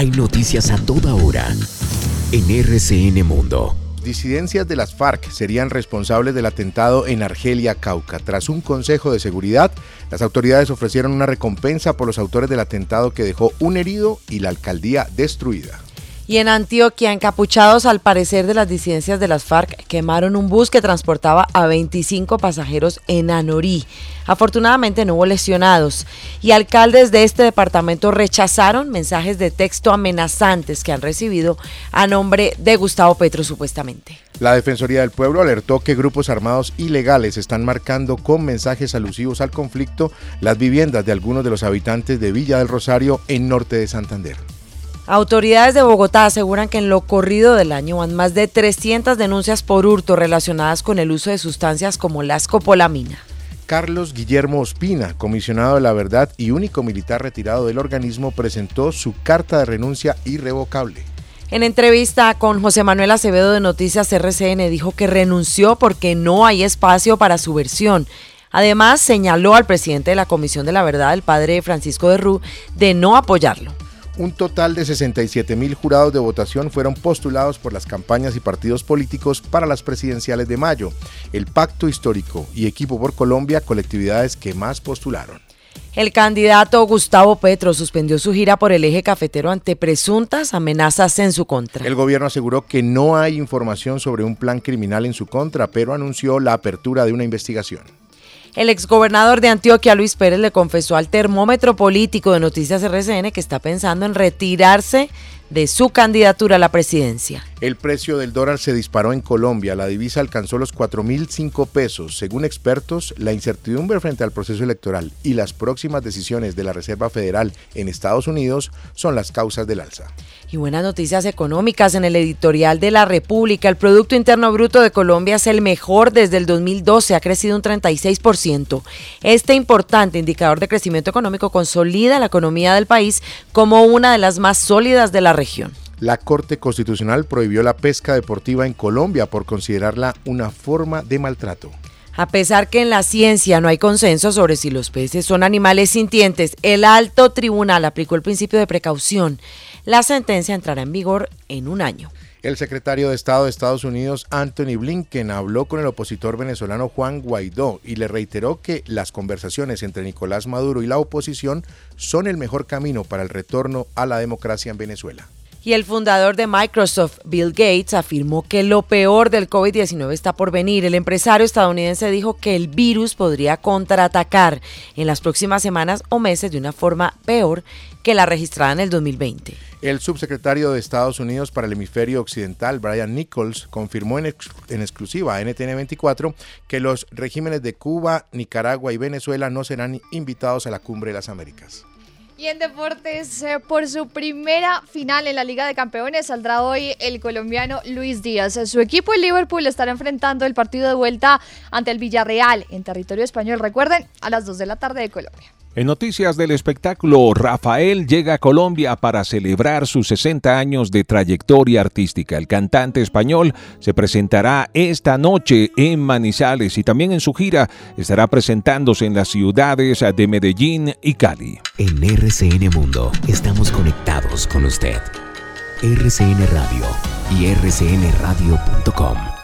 Hay noticias a toda hora en RCN Mundo. Disidencias de las FARC serían responsables del atentado en Argelia, Cauca. Tras un consejo de seguridad, las autoridades ofrecieron una recompensa por los autores del atentado que dejó un herido y la alcaldía destruida. Y en Antioquia, encapuchados al parecer de las disidencias de las FARC, quemaron un bus que transportaba a 25 pasajeros en Anorí. Afortunadamente no hubo lesionados. Y alcaldes de este departamento rechazaron mensajes de texto amenazantes que han recibido a nombre de Gustavo Petro supuestamente. La Defensoría del Pueblo alertó que grupos armados ilegales están marcando con mensajes alusivos al conflicto las viviendas de algunos de los habitantes de Villa del Rosario en norte de Santander. Autoridades de Bogotá aseguran que en lo corrido del año van más de 300 denuncias por hurto relacionadas con el uso de sustancias como la escopolamina. Carlos Guillermo Ospina, comisionado de la verdad y único militar retirado del organismo, presentó su carta de renuncia irrevocable. En entrevista con José Manuel Acevedo de Noticias RCN dijo que renunció porque no hay espacio para su versión. Además, señaló al presidente de la Comisión de la Verdad, el padre Francisco de Rú, de no apoyarlo. Un total de 67 mil jurados de votación fueron postulados por las campañas y partidos políticos para las presidenciales de mayo. El Pacto Histórico y Equipo por Colombia, colectividades que más postularon. El candidato Gustavo Petro suspendió su gira por el eje cafetero ante presuntas amenazas en su contra. El gobierno aseguró que no hay información sobre un plan criminal en su contra, pero anunció la apertura de una investigación. El exgobernador de Antioquia, Luis Pérez, le confesó al termómetro político de Noticias RCN que está pensando en retirarse de su candidatura a la presidencia. El precio del dólar se disparó en Colombia. La divisa alcanzó los 4.005 pesos. Según expertos, la incertidumbre frente al proceso electoral y las próximas decisiones de la Reserva Federal en Estados Unidos son las causas del alza. Y buenas noticias económicas en el editorial de La República. El Producto Interno Bruto de Colombia es el mejor desde el 2012, ha crecido un 36%. Este importante indicador de crecimiento económico consolida la economía del país como una de las más sólidas de la región. La Corte Constitucional prohibió la pesca deportiva en Colombia por considerarla una forma de maltrato. A pesar que en la ciencia no hay consenso sobre si los peces son animales sintientes, el alto tribunal aplicó el principio de precaución. La sentencia entrará en vigor en un año. El secretario de Estado de Estados Unidos, Anthony Blinken, habló con el opositor venezolano Juan Guaidó y le reiteró que las conversaciones entre Nicolás Maduro y la oposición son el mejor camino para el retorno a la democracia en Venezuela. Y el fundador de Microsoft, Bill Gates, afirmó que lo peor del COVID-19 está por venir. El empresario estadounidense dijo que el virus podría contraatacar en las próximas semanas o meses de una forma peor que la registrada en el 2020. El subsecretario de Estados Unidos para el hemisferio occidental, Brian Nichols, confirmó en, en, exclusiva a NTN24 que los regímenes de Cuba, Nicaragua y Venezuela no serán invitados a la Cumbre de las Américas. Y en deportes, eh, por su primera final en la Liga de Campeones, saldrá hoy el colombiano Luis Díaz. Su equipo, el Liverpool, estará enfrentando el partido de vuelta ante el Villarreal en territorio español. Recuerden, a las 2 de la tarde de Colombia. En noticias del espectáculo, Rafael llega a Colombia para celebrar sus 60 años de trayectoria artística. El cantante español se presentará esta noche en Manizales y también en su gira estará presentándose en las ciudades de Medellín y Cali. En RCN Mundo estamos conectados con usted. RCN Radio y rcnradio.com.